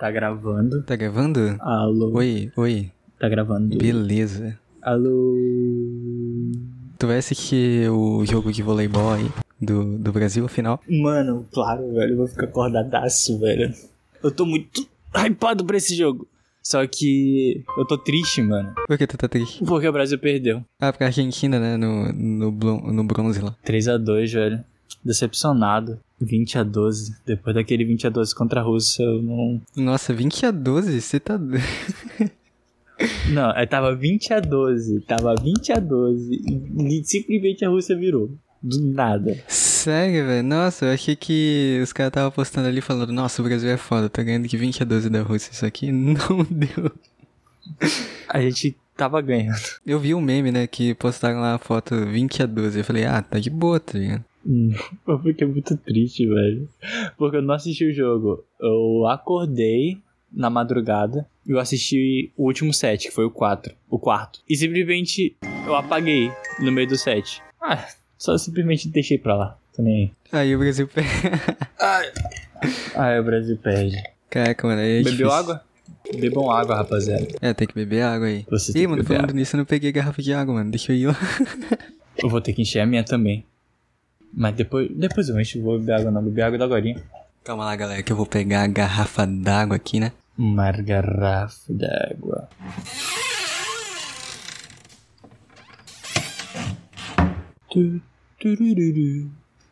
Tá gravando. Tá gravando? Alô. Oi, oi. Tá gravando. Beleza. Alô. Tu vai assistir o jogo de voleibol aí do, do Brasil, afinal? Mano, claro, velho. Eu vou ficar acordadaço, velho. Eu tô muito hypado pra esse jogo. Só que eu tô triste, mano. Por que tu tá triste? Porque o Brasil perdeu. Ah, pra Argentina, né? No, no, no bronze lá. 3x2, velho. Decepcionado. 20 a 12. Depois daquele 20 a 12 contra a Rússia, eu não. Nossa, 20 a 12? Você tá. Não, tava 20 a 12. Tava 20 a 12. E simplesmente a Rússia virou. Do nada. Sério, velho? Nossa, eu achei que os caras estavam postando ali falando: Nossa, o Brasil é foda, tá ganhando de 20 a 12 da Rússia. Isso aqui não deu. A gente tava ganhando. Eu vi um meme, né? Que postaram lá a foto 20 a 12. Eu falei: Ah, tá de boa, tá ligado? Hum, Eu fiquei muito triste, velho. Porque eu não assisti o jogo. Eu acordei na madrugada e eu assisti o último set, que foi o 4. O quarto. E simplesmente eu apaguei no meio do set. Ah, só simplesmente deixei pra lá. Tô nem aí. Aí o Brasil perde. Ah, o Brasil perde. Caraca, mano. Aí é Bebeu difícil. água? Bebam água, rapaziada. É, tem que beber água aí. Você Ih, mano, falando água. nisso, eu não peguei garrafa de água, mano. Deixa eu ir lá. Eu vou ter que encher a minha também. Mas depois, depois eu encho, vou beber água não, beber água da agorinha. Calma lá, galera, que eu vou pegar a garrafa d'água aqui, né? Uma garrafa d'água.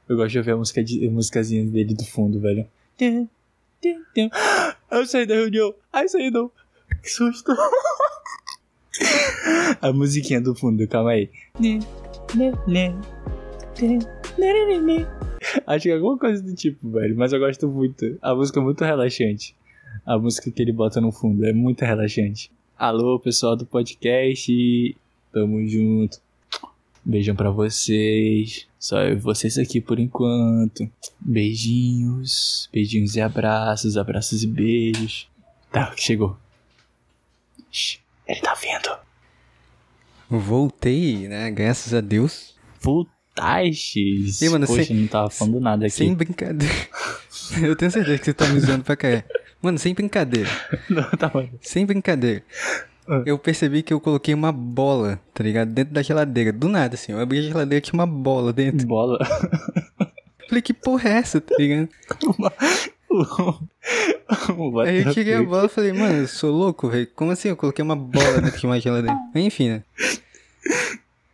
Eu gosto de ouvir a música de, a musicazinha dele do fundo, velho. Eu saí da reunião. Ai, saí não. Que susto. A musiquinha do fundo, calma aí. Acho que é alguma coisa do tipo, velho. Mas eu gosto muito. A música é muito relaxante. A música que ele bota no fundo é muito relaxante. Alô, pessoal do podcast. Tamo junto. Beijão pra vocês. Só eu e vocês aqui por enquanto. Beijinhos. Beijinhos e abraços. Abraços e beijos. Tá, chegou. Ele tá vindo. Voltei, né? Graças a Deus. Voltastes. Ih, mano, Poxa, sem- não tava falando nada aqui. Sem brincadeira. eu tenho certeza que você tá me usando pra cair. Mano, sem brincadeira. Não, tava... Sem brincadeira. Ah. Eu percebi que eu coloquei uma bola, tá ligado? Dentro da geladeira. Do nada, assim. Eu abri a geladeira e tinha uma bola dentro. Bola. Falei, que porra é essa, tá ligado? Aí eu tirei a bola e falei, mano, eu sou louco, velho. Como assim eu coloquei uma bola dentro de uma geladeira? Enfim, né?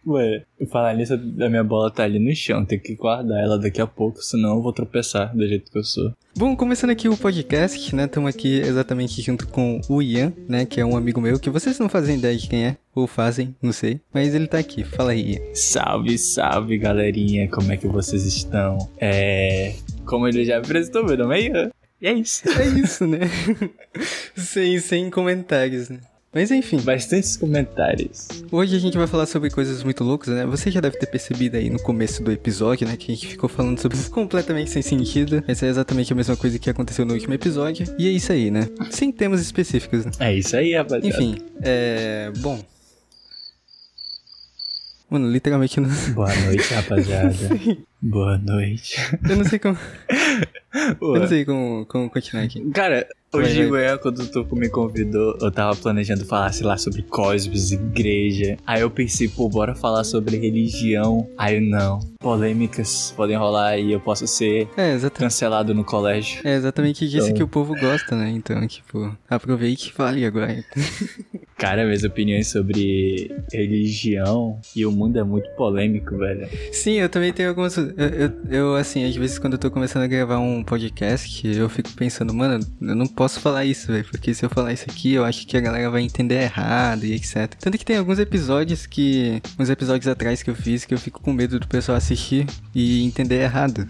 Ué, falar nisso, a minha bola tá ali no chão, tem que guardar ela daqui a pouco, senão eu vou tropeçar do jeito que eu sou. Bom, começando aqui o podcast, né? Estamos aqui exatamente junto com o Ian, né? Que é um amigo meu, que vocês não fazem ideia de quem é. Ou fazem, não sei. Mas ele tá aqui. Fala aí, Ian. Salve, salve galerinha, como é que vocês estão? É. Como ele já apresentou, meu nome é Ian. E é isso. É isso, né? sem, sem comentários, né? Mas enfim, Bastantes comentários. hoje a gente vai falar sobre coisas muito loucas, né? Você já deve ter percebido aí no começo do episódio, né? Que a gente ficou falando sobre completamente sem sentido. Essa é exatamente a mesma coisa que aconteceu no último episódio. E é isso aí, né? Sem temas específicos, né? É isso aí, rapaziada. Enfim, é. Bom. Mano, literalmente eu não, Boa noite, rapaziada. Boa noite. eu não sei como. Eu Ué. não sei como, como continuar aqui. Cara, hoje vai. manhã, quando tu me convidou, eu tava planejando falar, sei lá, sobre cosmos, igreja. Aí eu pensei, pô, bora falar sobre religião. Aí não. Polêmicas podem rolar e eu posso ser É, cancelado no colégio. É exatamente disso Então- que o povo gosta, né? Então, tipo, aproveite e fale agora. Cara, minhas opiniões sobre religião e o mundo é muito polêmico, velho. Sim, eu também tenho algumas. Eu, eu, eu, assim, às vezes quando eu tô começando a gravar um podcast, eu fico pensando, mano, eu não posso falar isso, velho, porque se eu falar isso aqui, eu acho que a galera vai entender errado e etc. Tanto que tem alguns episódios que. Uns episódios atrás que eu fiz que eu fico com medo do pessoal assistir e entender errado.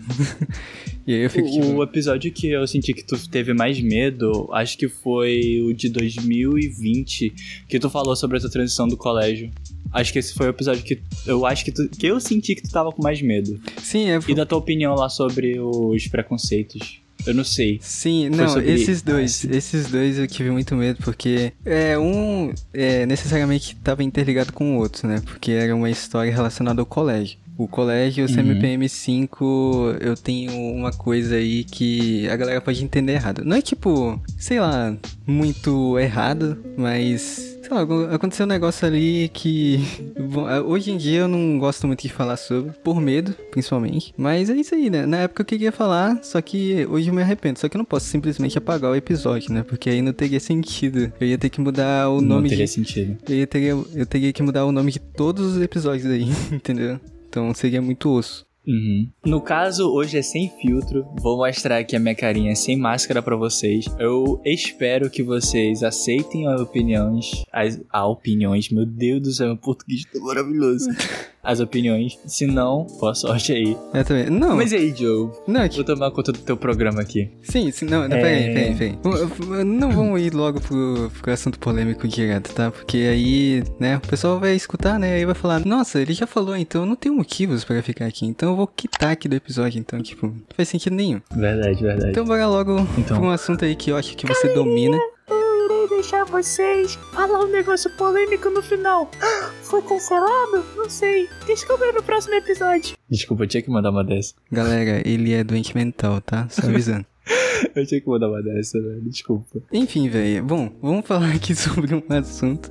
e aí eu fico O, tipo. o episódio que eu senti que tu teve mais medo, acho que foi o de 2020, que tu falou sobre essa transição do colégio. Acho que esse foi o episódio que eu acho que tu, que eu senti que tu tava com mais medo. Sim, é. E da tua opinião lá sobre os preconceitos. Eu não sei. Sim, Foi não, esses dois, esse- esses dois eu tive muito medo, porque é, um é, necessariamente estava interligado com o outro, né? Porque era uma história relacionada ao colégio. o colégio, o Uhum. CMPM5, eu tenho uma coisa aí que a galera pode entender errado. Não é tipo, sei lá, muito errado, mas. Sei lá, aconteceu um negócio ali que. bom, hoje em dia eu não gosto muito de falar sobre, por medo, principalmente. Mas é isso aí, né? Na época eu queria falar, só que hoje eu me arrependo. Só que eu não posso simplesmente apagar o episódio, né? Porque aí não teria sentido. Eu ia ter que mudar o Não nome teria de. sentido. Eu, ia teria, eu teria que mudar o nome de todos os episódios aí, entendeu? Então seria muito osso. Uhum. No caso, hoje é sem filtro. Vou mostrar aqui a minha carinha sem máscara pra vocês. Eu espero que vocês aceitem as opiniões. As ah, opiniões, meu Deus do céu, meu português tá maravilhoso. As opiniões. Se não, boa sorte aí. Eu também. Não, Mas aí, Joe? não, é que- Vou tomar conta do teu programa aqui. sim, sim, não, não, É. peraí, peraí, peraí. Não vamos ir logo pro, pro assunto polêmico direto, tá? Porque aí, né, o pessoal vai escutar, né, aí vai falar, nossa, ele já falou, então eu não tenho motivos pra ficar aqui, então eu vou quitar aqui do episódio, então, tipo, não faz sentido nenhum. Verdade, verdade. Então bora logo Então. pra um assunto aí que eu acho que você domina. Eu irei deixar vocês falar um negócio polêmico no final. Foi cancelado? Não sei. Descubra no próximo episódio. Desculpa, eu tinha que mandar uma dessa. Galera, ele é doente mental, tá? Só avisando. Eu tinha que mandar uma dessa, velho. Desculpa. Enfim, velho. Bom, vamos falar aqui sobre um assunto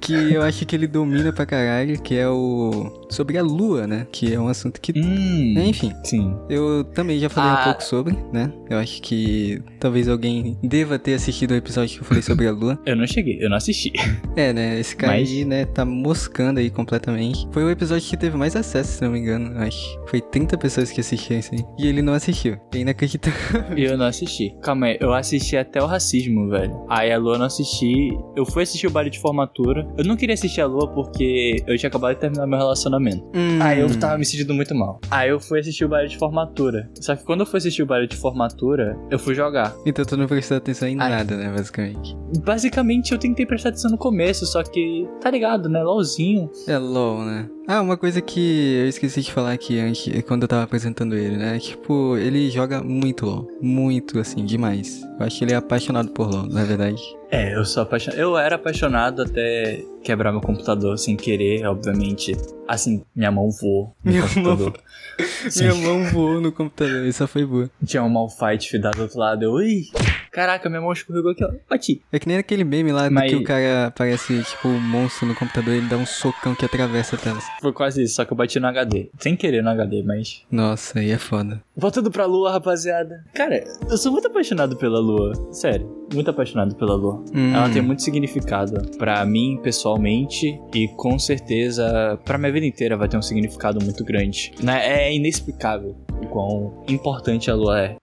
que eu acho que ele domina pra caralho, que é o. sobre a lua, né? Que é um assunto que. Hum. Enfim, Sim. eu também já falei um Ah. pouco sobre, né? Eu acho que talvez alguém deva ter assistido o episódio que eu falei sobre a lua. Eu não cheguei, eu não assisti. É, né? Esse cara Mas- aí, né, tá moscando aí completamente. Foi o episódio que teve mais acesso, se não me engano, acho. Foi 30 pessoas que assistiram isso aí. E ele não assistiu. É inacreditável. Eu não assisti. Calma aí, eu assisti até o racismo, velho. Aí a Lua não assisti. Eu fui assistir o baile de formatura. Eu não queria assistir a Lua porque eu tinha acabado de terminar meu relacionamento. Hum. Aí eu tava me sentindo muito mal. Aí eu fui assistir o baile de formatura. Só que quando eu fui assistir o baile de formatura, eu fui jogar. Então tu não prestou atenção em Ai. nada, né, basicamente. Basicamente eu tentei prestar atenção no começo, só que, tá ligado, né? LOLzinho. É LOL, né? Ah, uma coisa que eu esqueci de falar aqui antes, quando eu tava apresentando ele, né? Tipo, ele joga muito LOL. Muito, assim, demais. Eu acho que ele é apaixonado por LOL, na verdade. É, eu sou apaixonado. Eu era apaixonado até quebrar meu computador sem querer, obviamente. Assim, minha mão voou no Minha computador. Sim. Minha mão voou no computador, isso foi boa. Tinha um Malphite da do outro lado. Eu, ui, caraca, minha mão escorregou aqui, ó. Bati. É que nem aquele meme lá Mas- que o cara aparece, tipo, um monstro no computador e ele dá um socão que atravessa a tela. Foi quase isso, só que eu bati no HD. Sem querer no HD, mas. Nossa, aí é foda. Voltando pra lua, rapaziada. Cara, eu sou muito apaixonado pela lua. Sério, muito apaixonado pela lua. Hum. Ela tem muito significado pra mim, pessoalmente, e com certeza pra minha vida inteira vai ter um significado muito grande. Né? É inexplicável o quão importante a lua é.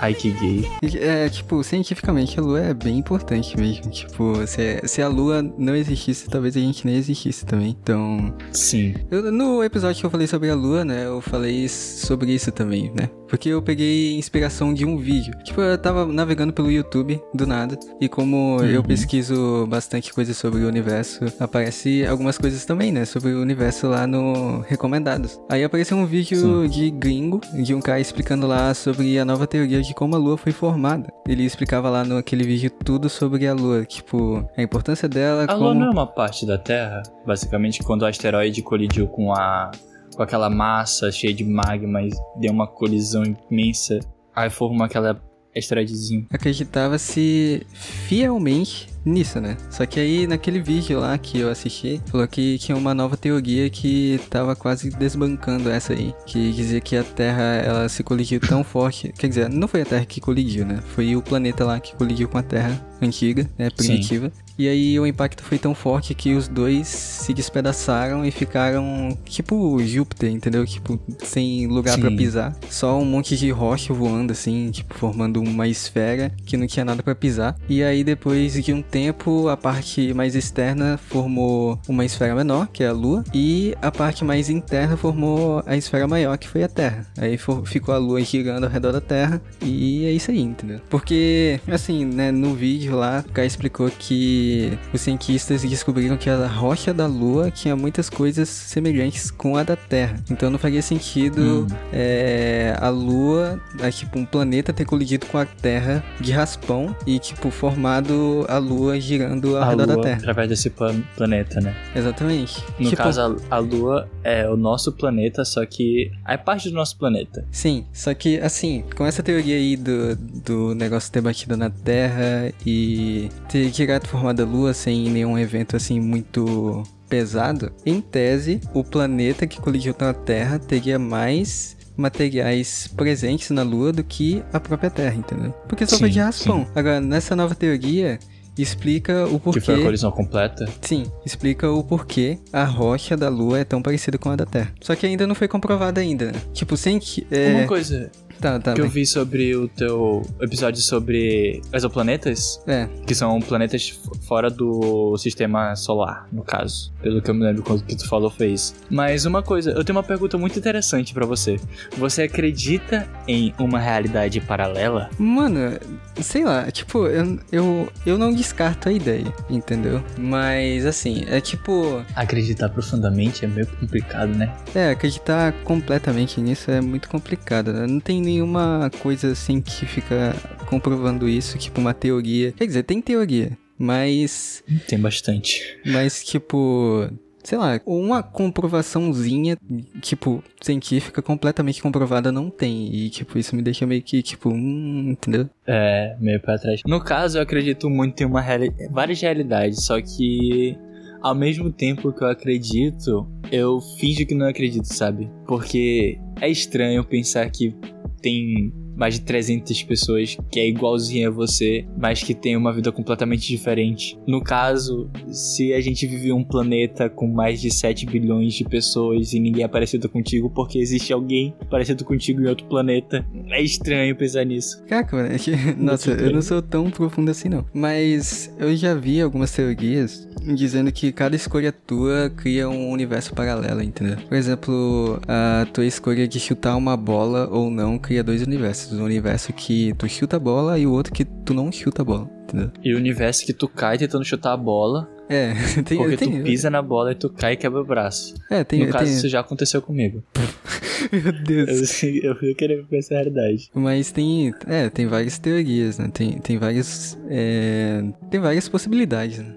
Ai, que gay. É, tipo, cientificamente a lua é bem importante mesmo. Tipo, se, se a lua não existisse, talvez a gente nem existisse também. Então, Sim. Eu- no episódio que eu falei sobre a lua, né, eu falei sobre isso também, né? Porque eu peguei inspiração de um vídeo. Tipo, eu tava navegando pelo YouTube, do nada, e como eu Uhum. pesquiso bastante coisa sobre o universo, aparece algumas coisas também, né, sobre o universo lá no Recomendados. Aí apareceu um vídeo Sim. de gringo, de um cara explicando lá sobre a nova teoria de como a lua foi formada. Ele explicava lá no aquele vídeo tudo sobre a lua, tipo, a importância dela, A como... lua não é uma parte da Terra? Basicamente, quando o asteroide colidiu com a. com aquela massa cheia de magma e deu uma colisão imensa. Aí formou aquela asteroidezinho. acreditava-se fielmente nisso, né? Só que aí naquele vídeo lá que eu assisti, falou que tinha uma nova teoria que tava quase desbancando essa aí, que dizia que a Terra ela se colidiu tão forte, quer dizer, não foi a Terra que colidiu, né? Foi o planeta lá que colidiu com a Terra antiga, né, primitiva. E aí o impacto foi tão forte que os dois se despedaçaram e ficaram tipo Júpiter, entendeu? Tipo, sem lugar pra Sim. pisar. Só um monte de rocha voando assim, tipo, formando uma esfera que não tinha nada pra pisar. E aí depois de um tempo, a parte mais externa formou uma esfera menor, que é a Lua, e a parte mais interna formou a esfera maior, que foi a Terra. Aí fo- ficou a Lua girando ao redor da Terra e é isso aí, entendeu? Porque, assim, né, no vídeo lá, o cara explicou que os cientistas descobriram que a rocha da Lua tinha muitas coisas semelhantes com a da Terra. Então não faria sentido Hum. é, a Lua, é, tipo, um planeta ter colidido com a Terra de raspão e, tipo, formado a Lua girando ao A redor da Lua Terra. através desse plan- planeta, né? Exatamente. No Tipo, caso, a, a Lua é o nosso planeta, só que é parte do nosso planeta. Sim, só que assim, com essa teoria aí do, do negócio ter batido na Terra e ter girado formado a Lua sem nenhum evento assim muito pesado, em tese, o planeta que colidiu com a Terra teria mais materiais presentes na Lua do que a própria Terra, entendeu? Porque só foi de raspão. Agora, nessa nova teoria, explica o porquê. Que foi a colisão completa. Sim, explica o porquê a rocha da Lua é tão parecida com a da Terra. Só que ainda não foi comprovada ainda. né? Tipo, sem que. É... Uma coisa Tá, tá. que eu bem. vi sobre o teu episódio sobre exoplanetas, É, que são planetas fora do sistema solar, no caso. Pelo que eu me lembro quando que tu falou foi isso. Mas uma coisa, eu tenho uma pergunta muito interessante pra você. Você acredita em uma realidade paralela? Mano, sei lá, tipo, eu, eu, eu não descarto a ideia, entendeu? Mas assim, é tipo. Acreditar profundamente é meio complicado, né? É, acreditar completamente nisso é muito complicado, né? Não tem nenhuma coisa assim que fica comprovando isso, tipo uma teoria. Quer dizer, tem teoria, mas. Tem bastante. Mas, tipo. Sei lá, uma comprovaçãozinha, tipo, científica completamente comprovada não tem. E, tipo, isso me deixa meio que, tipo, hum, entendeu? É, meio pra trás. No caso, eu acredito muito em uma reali várias realidades, só que ao mesmo tempo que eu acredito, eu finjo que não acredito, sabe? Porque é estranho pensar que tem mais de 300 pessoas que é igualzinha a você, mas que tem uma vida completamente diferente. No caso, se a gente vive um planeta com mais de 7 bilhões de pessoas e ninguém é parecido contigo porque existe alguém parecido contigo em outro planeta, é estranho pensar nisso. Caraca, mano, é que, nossa, eu não sou tão profundo assim não. Mas eu já vi algumas teorias dizendo que cada escolha tua cria um universo paralelo, entendeu? Por exemplo, a tua escolha de chutar uma bola ou não cria dois universos. Um universo que tu chuta a bola e o outro que tu não chuta a bola, entendeu? E o universo que tu cai tentando chutar a bola, É, tem, porque tem, tu pisa na bola e tu cai e quebra o braço. É, tem, no caso, tem... isso já aconteceu comigo. Meu Deus. Eu, eu, eu queria ver essa realidade. Mas tem, é, tem várias teorias, né? Tem, tem várias, é, tem várias possibilidades, né?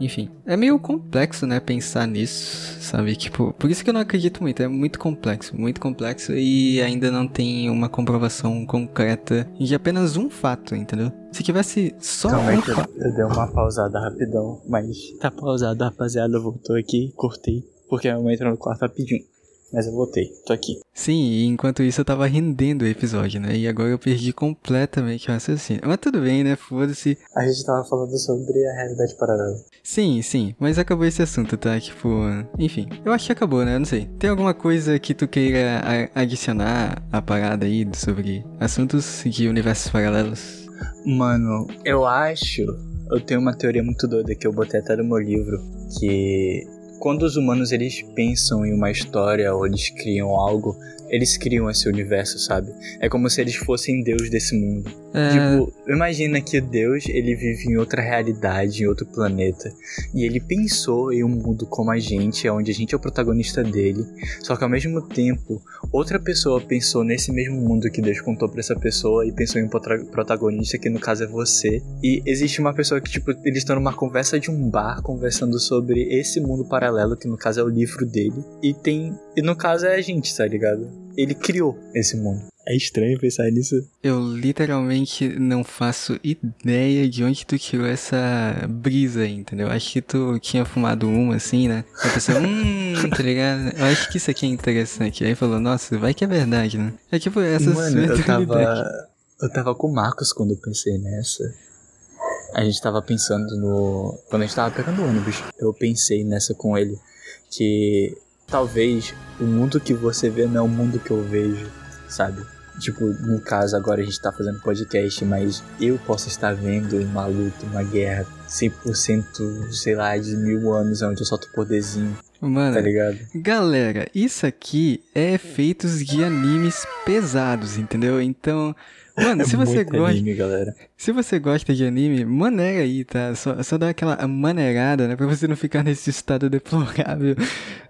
Enfim, é meio complexo, né, pensar nisso, sabe? Tipo, por isso que eu não acredito muito, é muito complexo, muito complexo e ainda não tem uma comprovação concreta de apenas um fato, entendeu? Se tivesse só Calma um que eu, fato. eu dei uma pausada rapidão, mas tá pausado, rapaziada. Voltou aqui, cortei, porque a mãe entrou no quarto rapidinho. Mas eu voltei, tô aqui. Sim, e enquanto isso eu tava rendendo o episódio, né? E agora eu perdi completamente o raciocínio. Mas tudo bem, né? Foda-se. A gente tava falando sobre a realidade paralela. Sim, sim, mas acabou esse assunto, tá? Tipo, enfim, eu acho que acabou, né? Eu não sei. Tem alguma coisa que tu queira adicionar à parada aí sobre assuntos de universos paralelos? Mano, eu acho. Eu tenho uma teoria muito doida que eu botei até no meu livro. Que quando os humanos eles pensam em uma história ou eles criam algo, eles criam esse universo, sabe? É como se eles fossem Deus desse mundo. É, Tipo, imagina que Deus, ele vive em outra realidade, em outro planeta. E ele pensou em um mundo como a gente, onde a gente é o protagonista dele. Só que ao mesmo tempo, outra pessoa pensou nesse mesmo mundo que Deus contou pra essa pessoa e pensou em um protagonista, que no caso é você. E existe uma pessoa que, tipo, eles estão numa conversa de um bar, conversando sobre esse mundo paralelo, que no caso é o livro dele. E tem. E no caso é a gente, tá ligado? Ele criou esse mundo. É estranho pensar nisso. eu literalmente não faço ideia de onde tu tirou essa brisa aí, entendeu? Acho que tu tinha fumado uma assim, né? A pessoa, hum, tá ligado? Eu acho que isso aqui é interessante. Aí falou, nossa, vai que é verdade, né? É tipo essa Mano, sua eu tava. Eu tava com o Marcos quando eu pensei nessa. A gente tava pensando no. Quando a gente tava pegando ônibus, eu pensei nessa com ele. Que talvez o mundo que você vê não é o mundo que eu vejo, sabe? Tipo, no caso, agora a gente tá fazendo podcast, mas eu posso estar vendo uma luta, uma guerra 100%, sei lá, de mil anos, onde eu solto poderzinho, Mano, tá ligado? Galera, isso aqui é efeitos de animes pesados, entendeu? Então, mano, se você É Muito gosta, anime, galera. se você gosta de anime, maneira aí, tá? Só, só dá aquela maneirada, né? Pra você não ficar nesse estado deplorável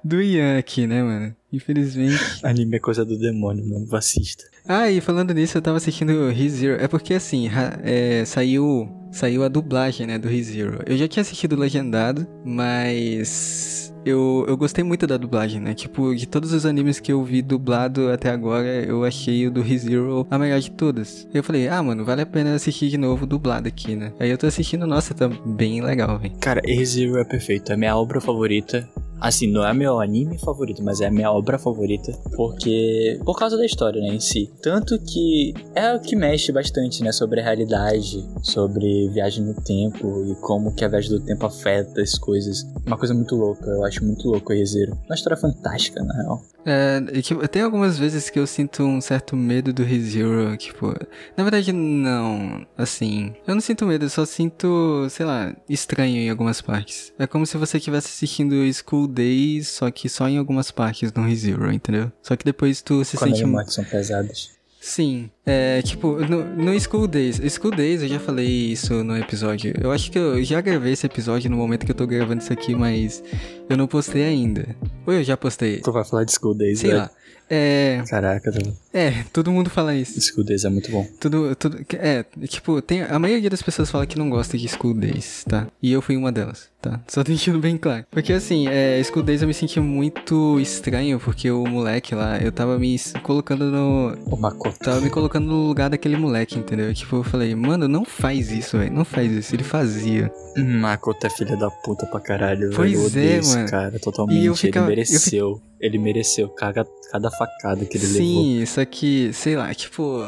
do Ian aqui, né, mano? Infelizmente. Anime é coisa do demônio, não assista. Ah, e falando nisso, eu tava assistindo ReZero. É porque assim, é, saiu saiu a dublagem, né, do ReZero. Eu já tinha assistido legendado, mas eu, eu gostei muito da dublagem, né? Tipo, de todos os animes que eu vi dublado até agora, eu achei o do ReZero a melhor de todas. Eu falei, ah, mano, vale a pena assistir de novo dublado aqui, né? Aí eu tô assistindo, nossa, tá bem legal, velho. Cara, ReZero é perfeito, é minha obra favorita. Assim, não é meu anime favorito, mas é a minha obra favorita. Porque. Por causa da história, né, em si. Tanto que é o que mexe bastante, né, sobre a realidade, sobre viagem no tempo e como que a viagem do tempo afeta as coisas. Uma coisa muito louca, eu acho muito louco o ReZero. Uma história fantástica, na real. É, tipo, tem algumas vezes que eu sinto um certo medo do ReZero, tipo... Na verdade, não, assim... Eu não sinto medo, eu só sinto, sei lá, estranho em algumas partes. É como se você estivesse assistindo School Days, só que só em algumas partes no ReZero, entendeu? Só que depois tu se Quando as sente... mortes são pesadas. Sim, é tipo, no, no School Days. School Days, eu já falei isso no episódio. Eu acho que eu já gravei esse episódio no momento que eu tô gravando isso aqui, mas eu não postei ainda. Ou eu já postei? Tu vai falar de School Days, Sei velho? lá. É. Caraca, tu- É, todo mundo fala isso. School Days é muito bom. Tudo, tudo, é, tipo, tem, a maioria das pessoas fala que não gosta de School Days, tá? E eu fui uma delas, tá? Só deixando bem claro. Porque assim, é, School Days eu me senti muito estranho, porque o moleque lá, eu tava me colocando no. O Makoto. Tava me colocando no lugar daquele moleque, entendeu? Tipo, eu falei, mano, não faz isso, velho. Não faz isso. Ele fazia. Makoto é filha da puta pra caralho, Pois velho. Eu odeio é, esse mano. cara totalmente. E eu ficava- eu Ele mereceu. Ele mereceu cada, cada facada que ele levou. Sim, só que, sei lá, tipo.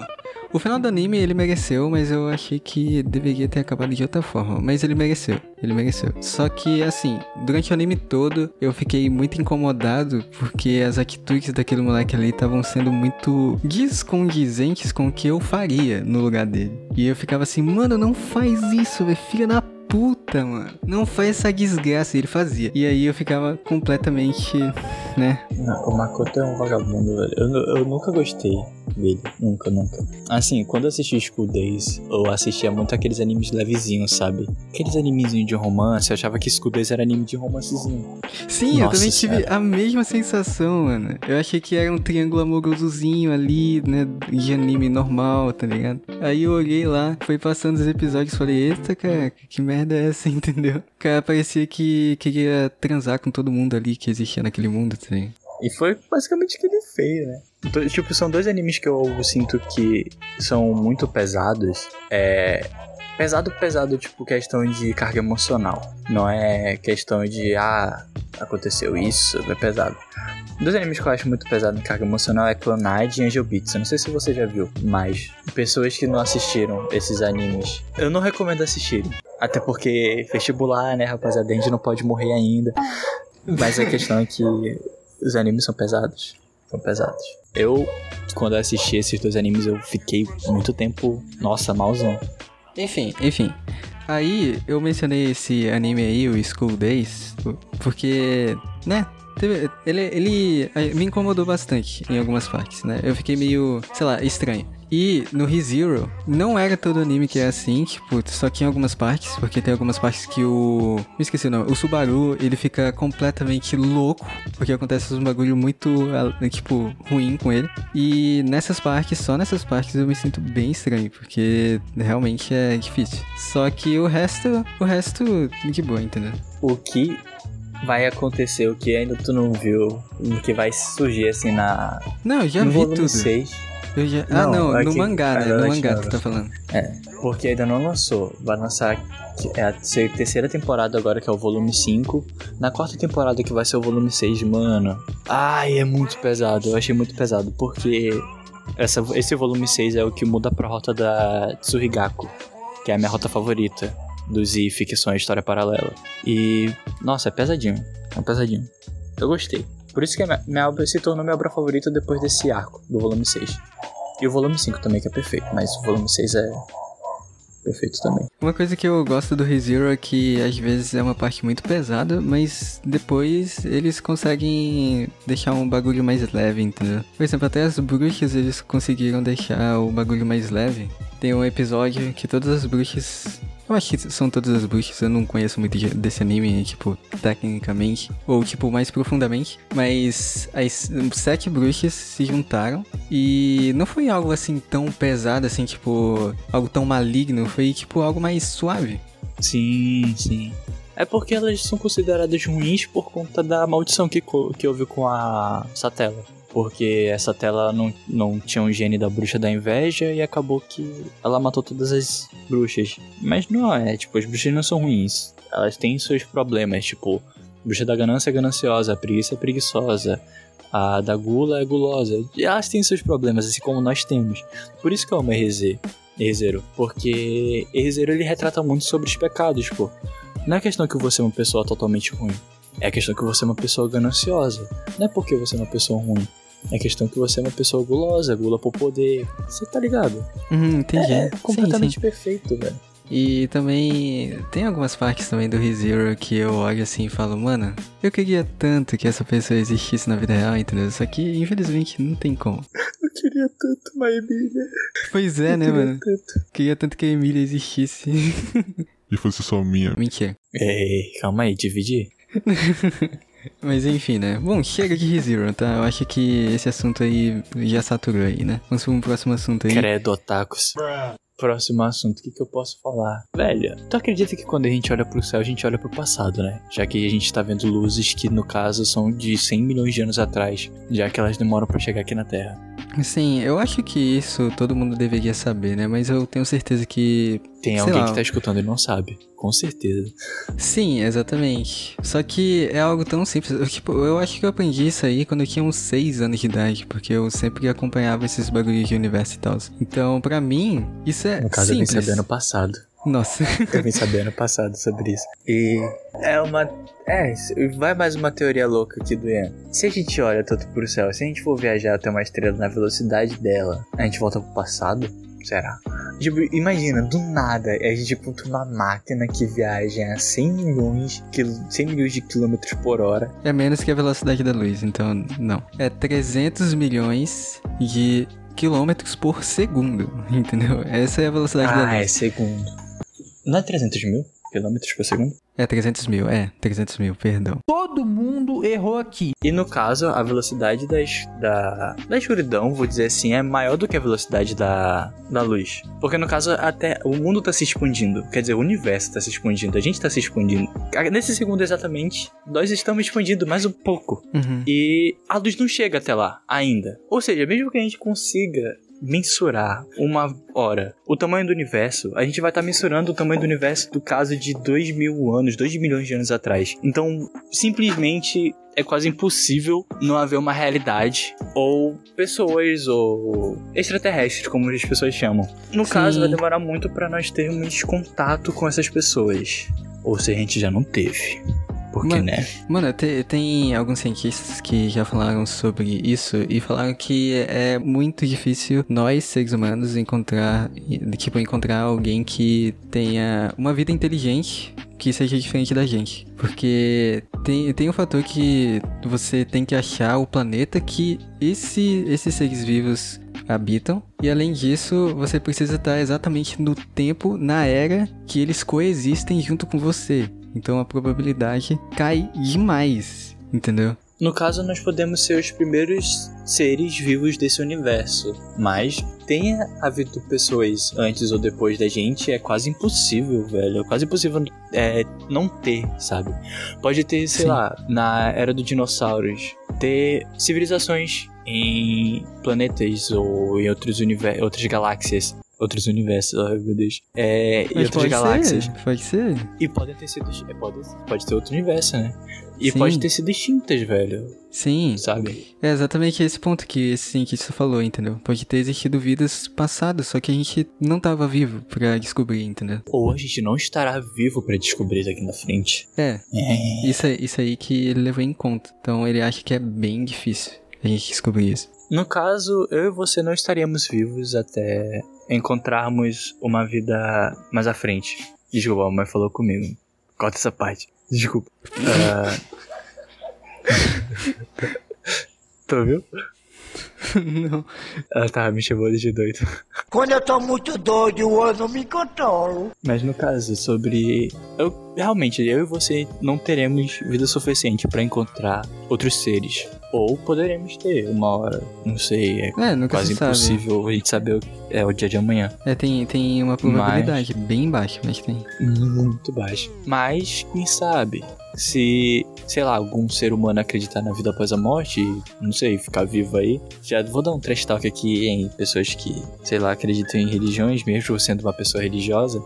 O final do anime ele mereceu, mas eu achei que deveria ter acabado de outra forma. Mas ele mereceu, ele mereceu. Só que, assim, durante o anime todo eu fiquei muito incomodado porque as atitudes daquele moleque ali estavam sendo muito descondizentes com o que eu faria no lugar dele. E eu ficava assim, mano, não faz isso, velho, filha da puta, mano. Não faz essa desgraça. E ele fazia. E aí eu ficava completamente, né? Não, o Makoto é um vagabundo, velho. Eu, eu nunca gostei dele. Nunca, nunca. Assim, quando eu assisti School Days, eu assistia muito aqueles animes levezinhos, sabe? Aqueles animezinhos de romance. Eu achava que School Days era anime de romancezinho. Sim, eu Nossa também tive Senhora. a mesma sensação, mano. Eu achei que era um triângulo amorosozinho ali, né? De anime normal, tá ligado? Aí eu olhei lá, foi passando os episódios e falei, eita, cara, que merda é essa, entendeu? O cara parecia que queria transar com todo mundo ali que existia naquele mundo, ligado? E foi basicamente o que ele fez, né? Tipo, são dois animes que eu sinto que são muito pesados. É. Pesado, pesado, tipo, questão de carga emocional. Não é questão de, ah, aconteceu isso, é pesado. Dois animes que eu acho muito pesado em carga emocional é Clonide e Angel Beats. Eu não sei se você já viu, mas pessoas que não assistiram esses animes, eu não recomendo assistirem. Até porque vestibular, né, rapaziada, a gente não pode morrer ainda. Mas a questão é que os animes são pesados. São pesados. Eu, quando assisti esses dois animes, eu fiquei muito tempo, nossa, malzão. Enfim, enfim. Aí eu mencionei esse anime aí, o School Days, porque, né? Ele, ele eh, me incomodou bastante em algumas partes, né? Eu fiquei meio, sei lá, estranho. E no ReZero, não era todo anime que é assim, tipo, só que em algumas partes, porque tem algumas partes que o. Me esqueci o nome. O Subaru, ele fica completamente louco, porque acontece uns bagulho muito, ah, tipo, ruim com ele. E nessas partes, só nessas partes eu me sinto bem estranho, porque realmente é difícil. Só que o resto, o resto, de boa, entendeu? O que vai acontecer, o que ainda tu não viu, o que vai surgir assim na. Não, eu já no vi volume tudo. 6. Eu já... Ah, Não, não, no aqui- mangá, né? No mangá que tu tá falando. É, porque ainda não lançou. Vai lançar é a terceira temporada agora, que é o volume 5. Na quarta temporada, que vai ser o volume 6, mano. Ai, é muito pesado. Eu achei muito pesado, porque essa, esse volume 6 é o que muda pra rota da Tsuhigaku, que é a minha rota favorita dos IF, que são a história paralela. E, nossa, é pesadinho. É pesadinho. Eu gostei. Por isso que minha obra se tornou minha obra favorita depois desse arco, do volume 6. E o volume 5 também, que é perfeito, mas o volume 6 é perfeito também. Uma coisa que eu gosto do ReZero é que às vezes é uma parte muito pesada, mas depois eles conseguem deixar um bagulho mais leve, entendeu? Por exemplo, até as bruxas eles conseguiram deixar o bagulho mais leve. Tem um episódio que todas as bruxas. Eu acho que são todas as bruxas, eu não conheço muito de- desse anime, tipo, tecnicamente, ou tipo, mais profundamente, mas as sete bruxas se juntaram e não foi algo assim tão pesado, assim, tipo, algo tão maligno, foi tipo algo mais suave. Sim, sim. É porque elas são consideradas ruins por conta da maldição que, que houve com a Satela. Porque essa tela não, não tinha um gene da bruxa da inveja e acabou que ela matou todas as bruxas. Mas não é, tipo, as bruxas não são ruins. Elas têm seus problemas, tipo, a bruxa da ganância é gananciosa, a preguiça é preguiçosa, a da gula é gulosa. Elas têm seus problemas, assim como nós temos. Por isso que eu amo RZ, Erzeiro. Porque Erzeiro ele retrata muito sobre os pecados, pô. Não é questão que você é uma pessoa totalmente ruim. É a questão que você é uma pessoa gananciosa. Não é porque você é uma pessoa ruim. É questão que você é uma pessoa gulosa, gula por poder. Você tá ligado? Uhum, entendi. É Sim, completamente sim. perfeito, velho. E também tem algumas partes também do ReZero que eu olho assim e falo, mano, eu queria tanto que essa pessoa existisse na vida real, entendeu? Só que infelizmente não tem como. Eu queria tanto uma Emília. Pois é, né, mano? Tanto. Queria tanto que a Emília existisse. E fosse só minha. Mentira. Ei, calma aí, dividir. Mas enfim, né? Bom, chega de ReZero, tá? Eu acho que esse assunto aí já saturou aí, né? Vamos para um próximo assunto aí. Credo, otakus. Próximo assunto, o que, que eu posso falar? Velho, tu acredita que quando a gente olha pro céu, a gente olha pro passado, né? Já que a gente tá vendo luzes que, no caso, são de 100 milhões de anos atrás, já que elas demoram pra chegar aqui na Terra. Sim, eu acho que isso todo mundo deveria saber, né? Mas eu tenho certeza que. Tem alguém lá. que tá escutando e não sabe, com certeza. Sim, exatamente. Só que é algo tão simples. Eu, tipo, eu acho que eu aprendi isso aí quando eu tinha uns 6 anos de idade, porque eu sempre acompanhava esses bagulhos de universo e tal. Então, pra mim, isso é No caso, eu vim simples. saber ano passado. Nossa. Eu vim saber ano passado sobre isso. E é uma. É, vai mais uma teoria louca aqui do Ian. Se a gente olha tanto pro céu, se a gente for viajar até uma estrela na velocidade dela, a gente volta pro passado? Será? Tipo, imagina, do nada, a gente encontra uma máquina que viaja a 100 milhões, quil- 100 milhões de quilômetros por hora. É menos que a velocidade da luz, então não. É 300 milhões de quilômetros por segundo, entendeu? Essa é a velocidade da Ah, é luz. segundo. Não é 300 mil quilômetros por segundo? É 300 mil, é, 300 mil, perdão. Todo mundo errou aqui. E no caso, a velocidade da, es- da, da escuridão, vou dizer assim, é maior do que a velocidade da, da luz. Porque no caso, até o mundo tá se expandindo. Quer dizer, o universo tá se expandindo, a gente tá se expandindo. Nesse segundo exatamente, nós estamos expandindo mais um pouco. Uhum. E a luz não chega até lá ainda. Ou seja, mesmo que a gente consiga mensurar uma hora o tamanho do universo, a gente vai estar mensurando o tamanho do universo do caso de 2 mil anos, 2 milhões de anos atrás. Então, simplesmente é quase impossível não haver uma realidade ou pessoas ou extraterrestres, como as pessoas chamam. No Sim. caso, vai demorar muito para nós termos contato com essas pessoas. Ou se a gente já não teve. Porque, Mano, né? Mano, te- tem alguns cientistas que já falaram sobre isso e falaram que é muito difícil nós, seres humanos, encontrar, tipo, encontrar alguém que tenha uma vida inteligente que seja diferente da gente. Porque tem, tem um fator que você tem que achar o planeta que esse, esses seres vivos habitam. E além disso, você precisa estar exatamente no tempo, na era que eles coexistem junto com você. Então a probabilidade cai demais, entendeu? No caso, nós podemos ser os primeiros seres vivos desse universo. Mas tenha havido pessoas antes ou depois da gente, é quase impossível, velho. É quase impossível é, não ter, sabe? Pode ter, sei Sim. lá, na era dos dinossauros, ter civilizações em planetas ou em outros universos, outras galáxias. Outros universos, ai meu Deus. É, e outras galáxias. ser, pode ser. E podem ter sido. é, Pode, pode ser outro universo, né? E Sim. pode ter sido extintas, velho. Sim, Sabe? é exatamente esse ponto que esse cientista falou, entendeu? Pode ter existido vidas passadas, só que a gente não tava vivo pra descobrir, entendeu? Ou a gente não estará vivo pra descobrir daqui na frente. É, É. isso, isso aí que ele levou em conta. Então ele acha que é bem difícil a gente descobrir isso. No caso, eu e você não estaríamos vivos até encontrarmos uma vida mais à frente. Desculpa, a mãe falou comigo. Corta essa parte. Desculpa. Ah... tu viu? não. Ela tava me chamando de doido. Quando eu tô muito doido, eu não me controlo. Mas no caso, sobre. Eu, realmente, eu e você não teremos vida suficiente pra encontrar outros seres. Ou poderemos ter uma hora. Não sei, é É, nunca quase se sabe. impossível a gente saber o que é o dia de amanhã. É, tem, tem uma probabilidade bem baixa, mas tem. Muito baixo. Mas, quem sabe? Se, sei lá, algum ser humano acreditar na vida após a morte, não sei, ficar vivo aí. Já vou dar um trash talk aqui em pessoas que, sei lá, acreditam em religiões, mesmo sendo uma pessoa religiosa.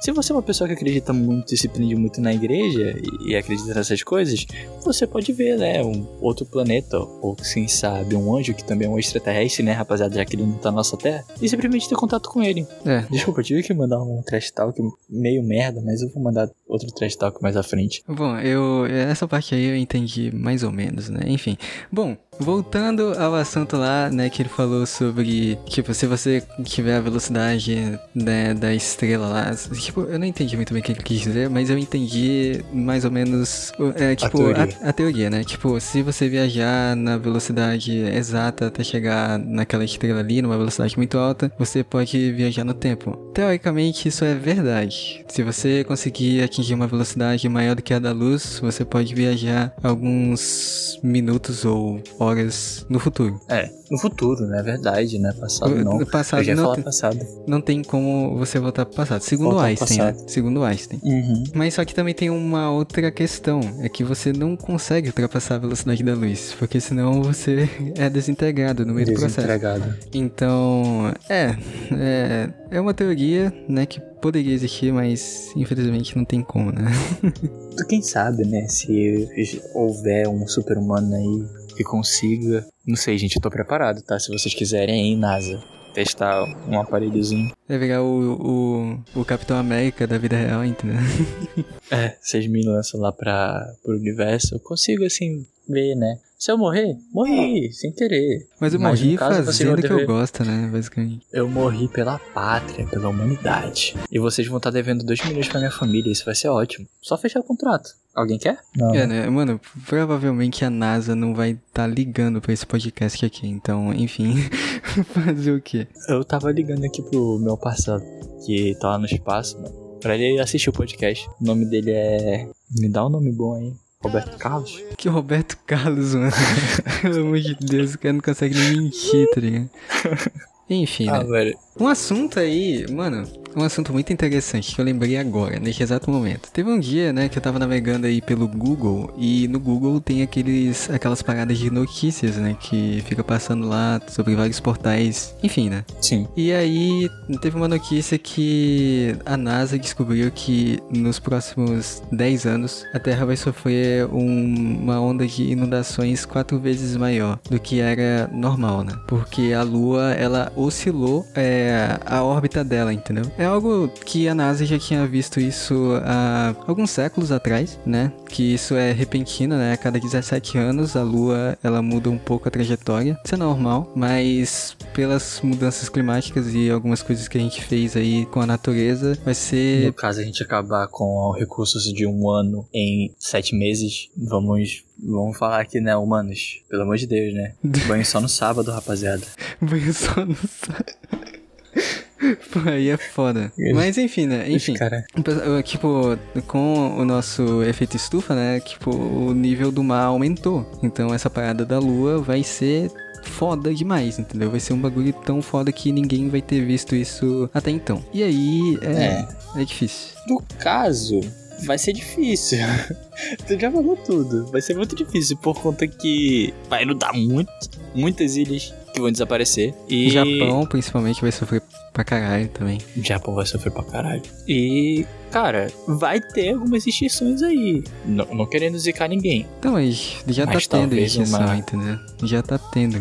Se você é uma pessoa que acredita muito e se prende muito na igreja e, e acredita nessas coisas, você pode ver, né, um outro planeta, ou quem sabe, um anjo que também é um extraterrestre, né, rapaziada, já que ele não tá na nossa Terra, e simplesmente ter contato com ele. É, Desculpa, eu tive que mandar um trash talk meio merda, mas eu vou mandar outro trash talk mais à frente. Bom, eu essa parte aí eu entendi mais ou menos, né? Enfim. Bom, voltando ao assunto lá, né, que ele falou sobre, tipo, se você tiver a velocidade né, da estrela lá, tipo, eu não entendi muito bem o que ele quis dizer, mas eu entendi mais ou menos, é, tipo, a teoria. a teoria, né? Tipo, se você viajar na velocidade exata até chegar naquela estrela ali, numa velocidade muito alta, você pode viajar no tempo. Teoricamente, isso é verdade. Se você conseguir atingir uma velocidade maior do que a da luz, você pode viajar alguns minutos ou horas no futuro. É, no futuro, né? Verdade, né? Passado não. No passado eu não tem- passado. Não tem como você voltar pro passado. Segundo Voltar pro Einstein, né? passado. Segundo Einstein. Uhum. Mas só que também tem uma outra questão, é que você não consegue ultrapassar a velocidade da luz, porque senão você é desintegrado no meio do processo. Então, é, é, é uma teoria, né, que poderia existir, mas infelizmente não tem como, né? Quem sabe, né? Se houver um super-humano aí que consiga. Não sei, gente, eu tô preparado, tá? Se vocês quiserem aí, NASA, testar um aparelhozinho. Vai virar o, o, o Capitão América da vida real, entendeu? É, vocês me lançam lá pra, pro universo, eu consigo assim ver, né? Se eu morrer, morri, sem querer. Mas eu Mas, morri caso, fazendo o que eu gosto, né, basicamente. Eu morri pela pátria, pela humanidade. E vocês vão estar devendo 2 milhões pra minha família, isso vai ser ótimo. Só fechar o contrato. Alguém quer? Não. É, né, mano, provavelmente a NASA não vai estar ligando pra esse podcast aqui, então, enfim, fazer o quê? Eu tava ligando aqui pro meu parceiro, que tá lá no espaço, mano, pra ele assistir o podcast. O nome dele é. Me dá um nome bom aí. Roberto Carlos? Que Roberto Carlos, mano. Pelo amor de Deus, o cara não consegue nem mentir, tá ligado? Enfim, Ah, né? velho. Um assunto aí, mano, um assunto muito interessante que eu lembrei agora, neste exato momento. Teve um dia, né, que eu tava navegando aí pelo Google e no Google tem aqueles, aquelas paradas de notícias, né, que fica passando lá sobre vários portais, enfim, né. Sim. E aí teve uma notícia que a NASA descobriu que nos próximos 10 anos a Terra vai sofrer um- uma onda de inundações quatro vezes maior do que era normal, né? Porque a Lua ela oscilou é, a órbita dela, entendeu? É algo que a NASA já tinha visto isso há alguns séculos atrás, né? Que isso é repentino, né? A cada 17 anos a Lua ela muda um pouco a trajetória. Isso é normal, mas pelas mudanças climáticas e algumas coisas que a gente fez aí com a natureza, vai ser No caso, a gente acabar com recursos de um ano em sete meses, vamos, vamos falar aqui, né, humanos? Pelo amor de Deus, né? Banho só no sábado, rapaziada. banho só no sa- Pô, aí é foda. Mas enfim, né? Enfim. Cara, Eu, Tipo, com o nosso efeito estufa, né? Tipo, o nível do mar aumentou. Então essa parada da lua vai ser foda demais, entendeu? Vai ser um bagulho tão foda que ninguém vai ter visto isso até então. E aí, é, é. difícil. no caso, vai ser difícil. tu já falou tudo. Vai ser muito difícil por conta que vai inundar muito, muitas ilhas que vão desaparecer. E O Japão, principalmente, vai sofrer pra caralho também. O Japão vai sofrer pra caralho. E, cara, vai ter algumas extinções aí. Não, não querendo zicar ninguém. Então, mas já Mas tá tendo extinção, uma- entendeu? Já tá tendo.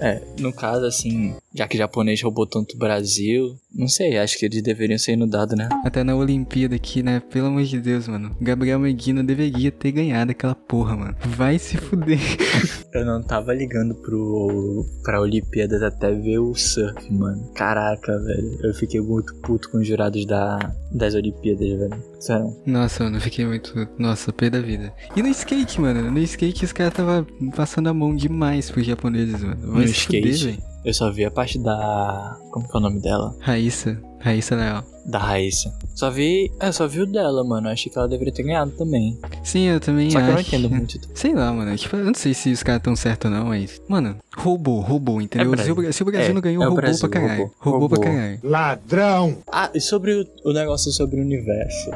É, no caso, assim, já que o japonês roubou tanto o Brasil, Não sei, acho que eles deveriam ser inundados, né? Até na Olimpíada aqui, né? Pelo amor de Deus, mano. Gabriel Medina deveria ter ganhado aquela porra, mano. Vai se fuder. Eu não tava ligando pro, pra Olimpíadas até ver o surf, mano. Caraca, velho. Eu fiquei muito puto com os jurados da, das Olimpíadas, velho. Sério. Nossa, mano, eu fiquei muito. Nossa, pé da vida. E no skate, mano. No skate os caras tava passando a mão demais pros japoneses, mano. Vai No se fuder, skate? velho. Eu só vi a parte da. Como que é o nome dela? Raíssa. Raíssa Leal. Da Raíssa. Só vi. É, só vi o dela, mano. Eu achei que ela deveria ter ganhado também. Sim, eu também Só que acho. eu não entendo muito. Sei lá, mano. Tipo, eu não sei se os caras tão certos ou não, mas. Mano, roubou, roubou, entendeu? É se, o, Bra- se o Brasil É, não ganhou, é roubou Brasil, pra caralho. roubou. Roubou, pra caralho. Ladrão! Ah, e sobre o, o negócio sobre o universo.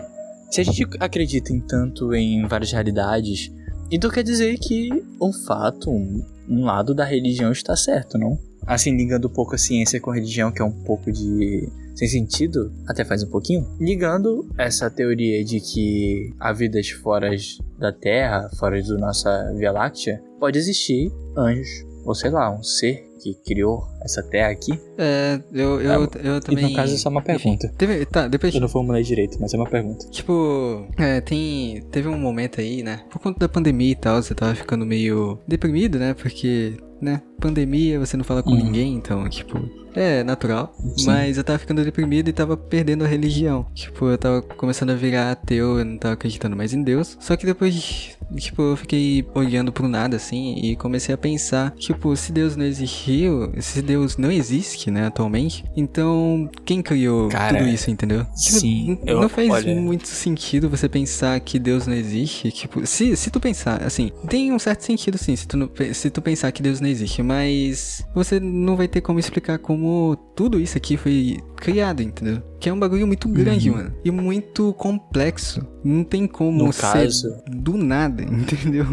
Se a gente acredita em tanto em várias realidades, então quer dizer que um fato, um, um lado da religião está certo, não? Assim, ligando um pouco a ciência com a religião, que é um pouco de. sem sentido, até faz um pouquinho. Ligando essa teoria de que há vidas fora da Terra, fora da nossa Via Láctea, pode existir anjos, ou sei lá, um ser que criou essa Terra aqui. É, eu, eu, eu também. E no caso, é só uma pergunta. Enfim, teve, tá, depois. Eu não formulei direito, mas é uma pergunta. Tipo, é, tem. Teve um momento aí, né? Por conta da pandemia e tal, você tava ficando meio deprimido, né? Porque, né? Pandemia, você não fala com Uhum. ninguém, então, tipo. É natural. Sim. Mas eu tava ficando deprimido e tava perdendo a religião. Tipo, eu tava começando a virar ateu, eu não tava acreditando mais em Deus. Só que depois, tipo, eu fiquei olhando pro nada, assim, e comecei a pensar, tipo, se Deus não existiu, se Deus não existe, né, atualmente, então quem criou Cara, tudo isso, entendeu? Tipo, sim, n- eu- não faz olha- muito sentido você pensar que Deus não existe. Tipo, se, se tu pensar, assim, tem um certo sentido sim, se tu, não se tu pensar que Deus não existe, mas você não vai ter como explicar como tudo isso aqui foi criado, entendeu? Que é um bagulho muito grande, Uhum. mano. E muito complexo. Não tem como No ser caso- do nada, entendeu?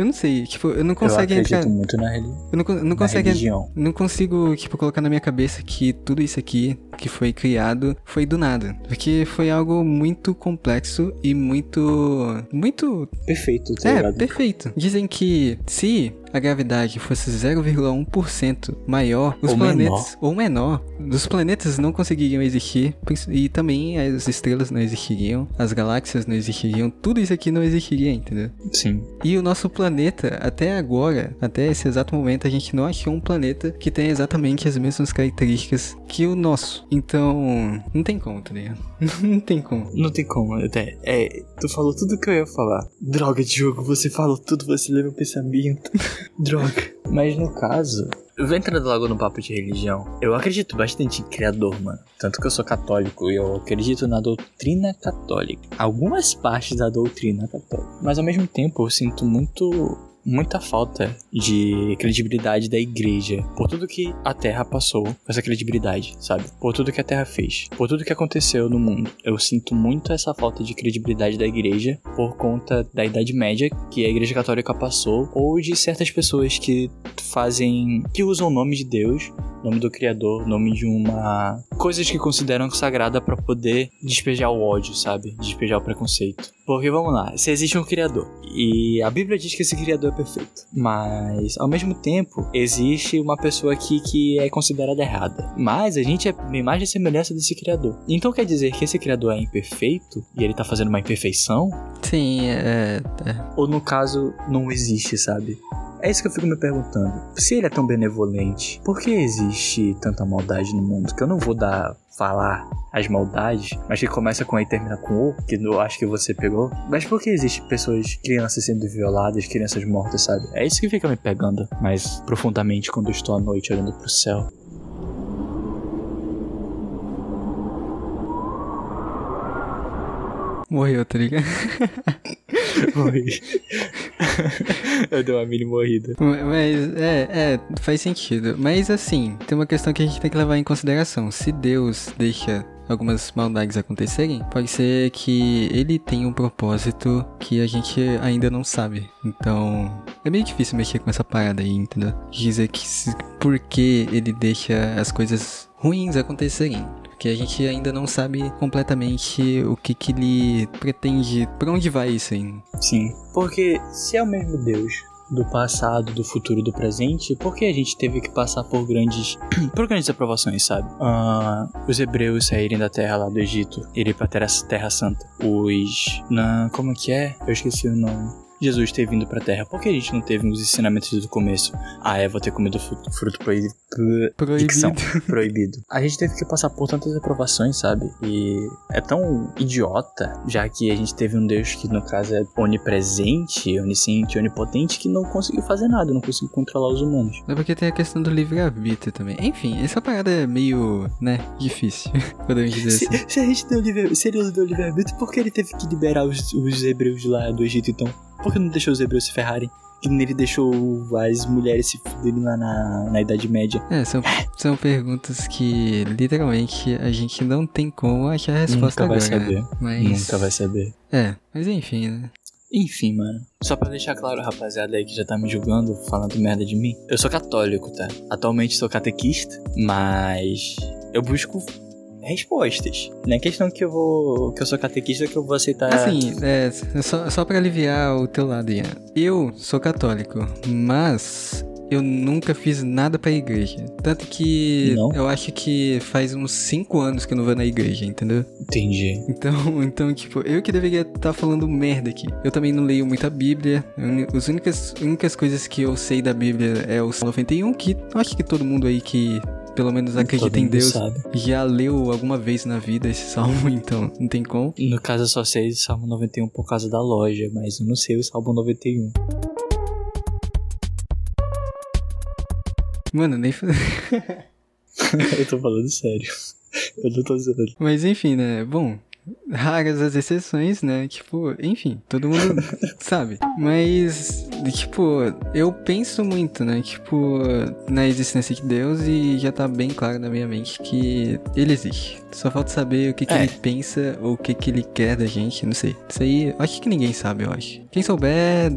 Eu não sei, tipo, eu não Eu consigo acredito entrar. muito na, Eu não, não na consigo religião. não consigo, tipo, colocar na minha cabeça que tudo isso aqui que foi criado foi do nada. Porque foi algo muito complexo e muito. Muito. Perfeito, tá É, ligado? perfeito. Dizem que se a gravidade fosse 0,1% maior, os Ou planetas. Ou menor, os planetas não conseguiriam existir. E também as estrelas não existiriam, as galáxias não existiriam, tudo isso aqui não existiria, entendeu? Sim. E o nosso planeta, até agora, até esse exato momento, a gente não achou um planeta que tenha exatamente as mesmas características que o nosso. Então, não tem como, tá ligado? Não tem como. Não tem como, até. É, tu falou tudo que eu ia falar. Droga, Diogo, você falou tudo, você leu meu pensamento. Droga. Mas no caso, eu vou entrando logo no papo de religião. Eu acredito bastante em Criador, mano. Tanto que eu sou católico e eu acredito na doutrina católica. Algumas partes da doutrina católica. Mas ao mesmo tempo eu sinto muito. Muita falta de credibilidade da igreja por tudo que a Terra passou com essa credibilidade, sabe? Por tudo que a Terra fez, por tudo que aconteceu no mundo. Eu sinto muito essa falta de credibilidade da igreja por conta da Idade Média que a Igreja Católica passou, ou de certas pessoas que fazem. que usam o nome de Deus, nome do Criador, nome de uma. Coisas que consideram sagrada pra poder despejar o ódio, sabe? Despejar o preconceito. Porque vamos lá, se existe um Criador, e a Bíblia diz que esse Criador é perfeito, mas ao mesmo tempo existe uma pessoa aqui que é considerada errada. Mas a gente é a imagem e semelhança desse Criador. Então quer dizer que esse Criador é imperfeito e ele tá fazendo uma imperfeição? Sim, é. é. Ou no caso, não existe, sabe? É isso que eu fico me perguntando. Se ele é tão benevolente, por que existe tanta maldade no mundo? Que eu não vou dar falar as maldades, mas que começa com A e termina com O, que eu acho que você pegou. Mas por que existe pessoas, crianças sendo violadas, crianças mortas, sabe? É isso que fica me pegando mais profundamente quando estou à noite olhando pro céu. Morreu, tá ligado? Morri. eu dei uma mini morrida. Mas, é, é, faz sentido. Mas, assim, tem uma questão que a gente tem que levar em consideração. Se Deus deixa algumas maldades acontecerem, pode ser que ele tenha um propósito que a gente ainda não sabe. Então, é meio difícil mexer com essa parada aí, entendeu? Dizer que por que ele deixa as coisas ruins acontecerem. Porque a gente ainda não sabe completamente o que que ele pretende, pra onde vai isso aí. Sim. Porque se é o mesmo Deus do passado, do futuro, do presente, porque a gente teve que passar por grandes, por grandes aprovações, sabe? Ah, os hebreus saírem da terra lá do Egito, irem pra terra, terra Santa. Os, na, como que é? Eu esqueci o nome. Jesus ter vindo pra terra. Por que a gente não teve uns ensinamentos desde o começo? A Eva ter comido fruto, fruto proibido. Dicção. Proibido. proibido. A gente teve que passar por tantas aprovações, sabe? E é tão idiota, já que a gente teve um Deus que, no caso, é onipresente, onisciente, onipotente, que não conseguiu fazer nada, não conseguiu controlar os humanos. É porque tem a questão do livre-arbítrio também. Enfim, essa parada é meio, né, difícil, podemos dizer Se, assim. se a gente deu livre, se ele deu livre-arbítrio, por que ele teve que liberar os, os hebreus lá do Egito, então? Por que não deixou os hebreus se ferrarem? Que nem ele deixou as mulheres se fuderem lá na, na Idade Média. É, são, são perguntas que literalmente a gente não tem como achar a resposta Nunca vai agora. saber. Né? Mas... Nunca vai saber. É, mas enfim, né? Enfim, mano. Só pra deixar claro, rapaziada aí que já tá me julgando, falando merda de mim. Eu sou católico, tá? Atualmente sou catequista, mas eu busco respostas. Não é questão que eu vou. que eu sou catequista que eu vou aceitar. Assim, é, só, só pra aliviar o teu lado, Ian. Eu sou católico, mas eu nunca fiz nada pra igreja. Tanto que Não? eu acho que faz uns 5 anos que eu não vou na igreja, entendeu? Entendi. Então, então tipo, eu que deveria estar falando merda aqui. Eu também não leio muita Bíblia. As únicas, únicas coisas que eu sei da Bíblia é o Salmo 91, que eu acho que todo mundo aí que pelo menos acredita em Deus Sabe. já leu alguma vez na vida esse salmo, então não tem como. No caso, eu só sei o Salmo 91 por causa da loja, mas eu não sei o Salmo 91. Mano, nem. eu tô falando sério. Eu não tô zoando. Mas enfim, né? Bom, raras as exceções, né? Tipo, enfim, todo mundo sabe. Mas, tipo, eu penso muito, né? Tipo, na existência de Deus e já tá bem claro na minha mente que ele existe. Só falta saber o que, que É. ele pensa ou o que, que ele quer da gente, não sei. Isso aí, acho que ninguém sabe, eu acho. Quem souber,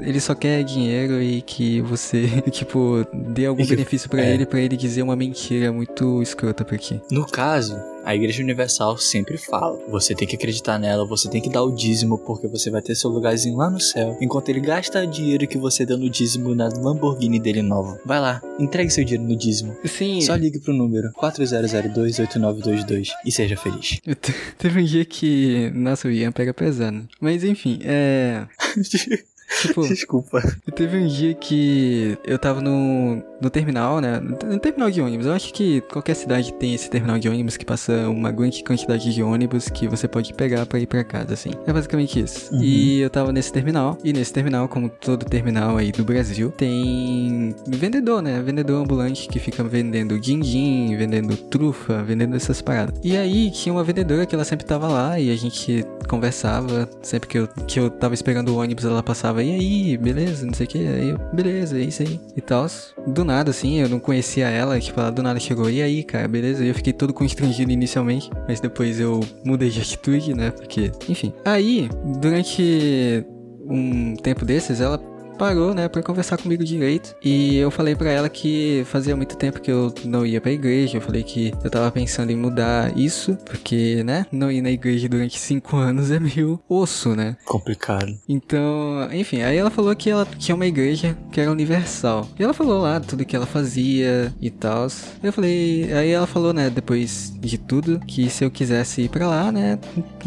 ele só quer dinheiro e que você, tipo, dê algum benefício pra é. ele, pra ele dizer uma mentira muito escrota pra ti. No caso, a Igreja Universal sempre fala: você tem que acreditar nela, você tem que dar o dízimo, porque você vai ter seu lugarzinho lá no céu. Enquanto ele gasta o dinheiro que você deu no dízimo na Lamborghini dele nova. Vai lá, entregue seu dinheiro no dízimo. Sim, Só ligue pro número 40028922 e seja feliz. Teve um dia que. Nossa, o Ian pega pesado. Mas enfim, é. Tipo, Desculpa. teve um dia que eu tava no, no terminal, né? No terminal de ônibus. Eu acho que qualquer cidade tem esse terminal de ônibus que passa uma grande quantidade de ônibus que você pode pegar pra ir pra casa, assim. É basicamente isso. Uhum. E eu tava nesse terminal. E nesse terminal, como todo terminal aí do Brasil, tem vendedor, né? Vendedor ambulante que fica vendendo din-din, vendendo trufa, vendendo essas paradas. E aí tinha uma vendedora que ela sempre tava lá e a gente conversava. Sempre que eu, que eu tava esperando o ônibus, ela passava, e aí, beleza, não sei o que. Aí beleza, é isso aí. E tal. Do nada, assim, eu não conhecia ela, tipo, ela do nada chegou, e aí, cara, beleza? E eu fiquei todo constrangido inicialmente, mas depois eu mudei de atitude, né? Porque, enfim. Aí, durante um tempo desses, ela parou, né, pra conversar comigo direito. E eu falei pra ela que fazia muito tempo que eu não ia pra igreja. Eu falei que eu tava pensando em mudar isso, porque, né, não ir na igreja durante cinco anos é meio osso, né? Complicado. Então, enfim, aí ela falou que ela tinha uma igreja que era universal. E ela falou lá tudo que ela fazia e tal. Eu falei, aí ela falou, né, depois de tudo, que se eu quisesse ir pra lá, né,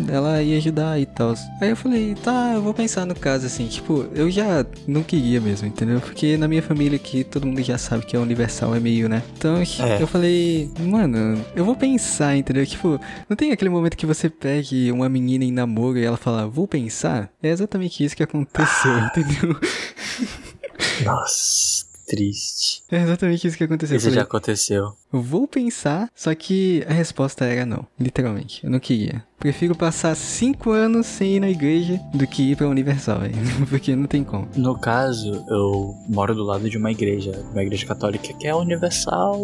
ela ia ajudar e tal. Aí eu falei, tá, eu vou pensar no caso assim, tipo, eu já não queria mesmo, entendeu? Porque na minha família aqui todo mundo já sabe que é universal, é meio, né? Então É. eu falei, mano, eu vou pensar, entendeu? Tipo, não tem aquele momento que você pede uma menina em namoro e ela fala, vou pensar? É exatamente isso que aconteceu, entendeu? Nossa, triste. É exatamente isso que aconteceu. Eu Isso já falei, aconteceu. Vou pensar, só que a resposta era não, literalmente. Eu não queria. Prefiro passar cinco anos sem ir na igreja do que ir pra Universal, velho. Porque não tem como. No caso, eu moro do lado de uma igreja, uma igreja católica que é universal,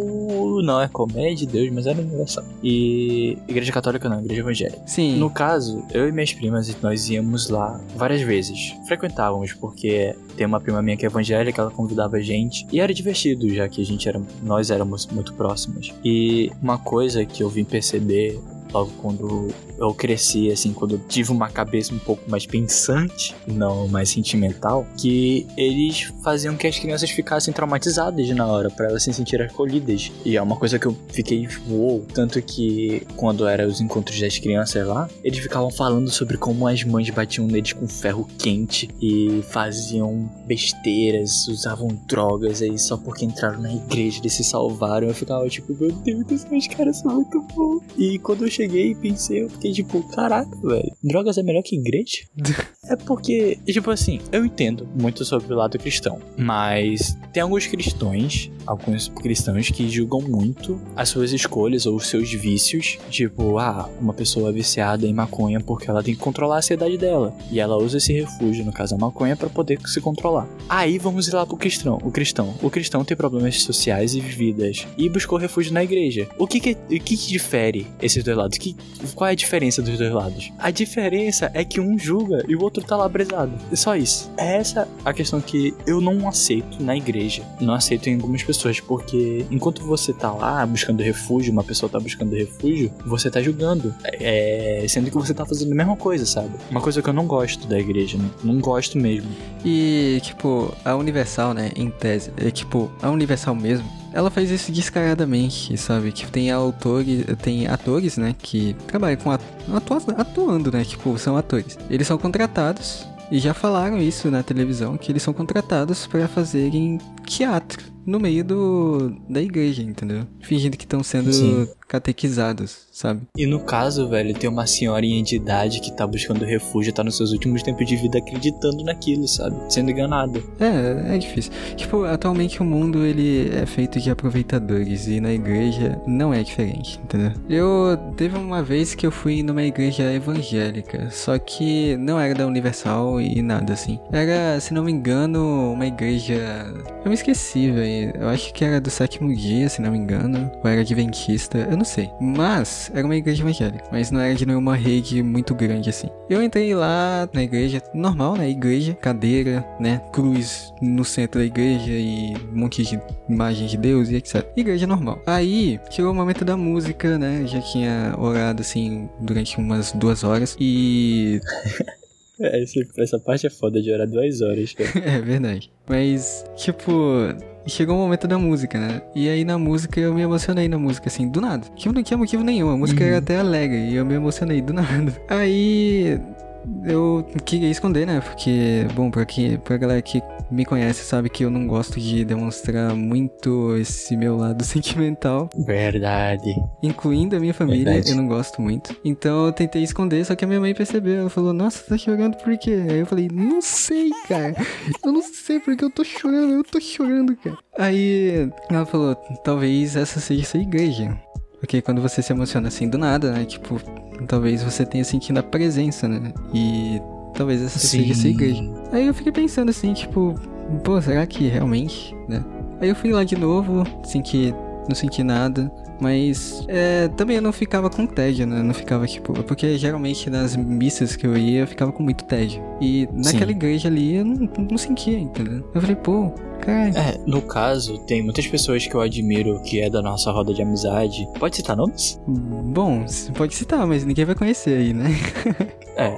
não é é de Deus, mas era universal. E igreja católica não, igreja evangélica. Sim. No caso, eu e minhas primas, nós íamos lá várias vezes. Frequentávamos, porque tem uma prima minha que é evangélica, ela convidava a gente. E era divertido, já que a gente era, nós éramos muito próximos. E uma coisa que eu vim perceber logo quando eu cresci, assim, quando eu tive uma cabeça um pouco mais pensante, não mais sentimental, que eles faziam que as crianças ficassem traumatizadas na hora, para elas se sentirem acolhidas. E é uma coisa que eu fiquei, uou, tanto que quando eram os encontros das crianças lá, eles ficavam falando sobre como as mães batiam neles com ferro quente e faziam besteiras, usavam drogas aí só porque entraram na igreja eles se salvaram. Eu ficava tipo, meu Deus os caras são muito bons. E quando eu cheguei e pensei, eu fiquei tipo, caraca, velho, drogas é melhor que igreja? é porque, tipo assim, eu entendo muito sobre o lado cristão, mas tem alguns cristãos, alguns cristãos que julgam muito as suas escolhas ou os seus vícios. Tipo, ah, uma pessoa é viciada em maconha porque ela tem que controlar a ansiedade dela. E ela usa esse refúgio, no caso a maconha, para poder se controlar. Aí vamos ir lá pro cristão. O cristão. O cristão tem problemas sociais e vividas e buscou refúgio na igreja. O que que, o que, que difere esses dois lados? Que, qual é a diferença dos dois lados? A diferença é que um julga e o outro tá lá brisado. É só isso. É essa a questão que eu não aceito na igreja. Não aceito em algumas pessoas, porque enquanto você tá lá buscando refúgio, uma pessoa tá buscando refúgio, você tá julgando. É, sendo que você tá fazendo a mesma coisa, sabe? Uma coisa que eu não gosto da igreja, né? Não gosto mesmo. E, tipo, a Universal, né, em tese, é tipo, a Universal mesmo, ela faz isso descaradamente, sabe? Que tem autores, tem atores, né, que trabalham com atu atuando, né? Tipo, são atores. Eles são contratados e já falaram isso na televisão que eles são contratados para fazerem teatro no meio do da igreja, entendeu? Fingindo que estão sendo Sim. Catequizados, sabe? E no caso, velho, tem uma senhorinha de idade que tá buscando refúgio, tá nos seus últimos tempos de vida acreditando naquilo, sabe? Sendo enganado. É, é difícil. Tipo, atualmente o mundo ele é feito de aproveitadores e na igreja não é diferente, entendeu? Eu teve uma vez que eu fui numa igreja evangélica, só que não era da Universal e nada assim. Era, se não me engano, uma igreja. Eu me esqueci, velho. Eu acho que era do sétimo dia, se não me engano. Ou era adventista, eu não sei. Mas era uma igreja evangélica. Mas não era de nenhuma rede muito grande assim. Eu entrei lá na igreja, normal, né? Igreja, cadeira, né? Cruz no centro da igreja e um monte de imagem de Deus e etc. Igreja normal. Aí chegou o momento da música, né? Eu já tinha orado assim durante umas duas horas. E É, esse- essa parte é foda de orar duas horas, cara. É verdade. Mas, tipo, chegou o momento da música, né? E aí na música eu me emocionei na música, assim, do nada. Que não tinha motivo nenhum, a música era até alegre e eu me emocionei do nada. Aí eu queria esconder, né? Porque, bom, pra, que, pra galera que me conhece sabe que eu não gosto de demonstrar muito esse meu lado sentimental. Verdade. Incluindo a minha família, Verdade. eu não gosto muito. Então eu tentei esconder, só que a minha mãe percebeu. Ela falou, nossa, tá chorando por quê? Aí eu falei, não sei, cara. Eu não sei porque eu tô chorando, eu tô chorando, cara. Aí ela falou, talvez essa seja essa igreja. Porque quando você se emociona assim do nada, né? Tipo, talvez você tenha sentido a presença, né? E talvez essa seja essa igreja. Aí eu fiquei pensando assim, tipo, pô, será que realmente, né? Aí eu fui lá de novo, senti, não senti nada. Mas é, também eu não ficava com tédio, né? Eu Não ficava, tipo. Porque geralmente nas missas que eu ia, eu ficava com muito tédio. E naquela Sim. igreja ali eu não, não sentia, entendeu? Eu falei, pô, caralho. É, no caso, tem muitas pessoas que eu admiro que é da nossa roda de amizade. Pode citar nomes? Bom, pode citar, mas ninguém vai conhecer aí, né? É.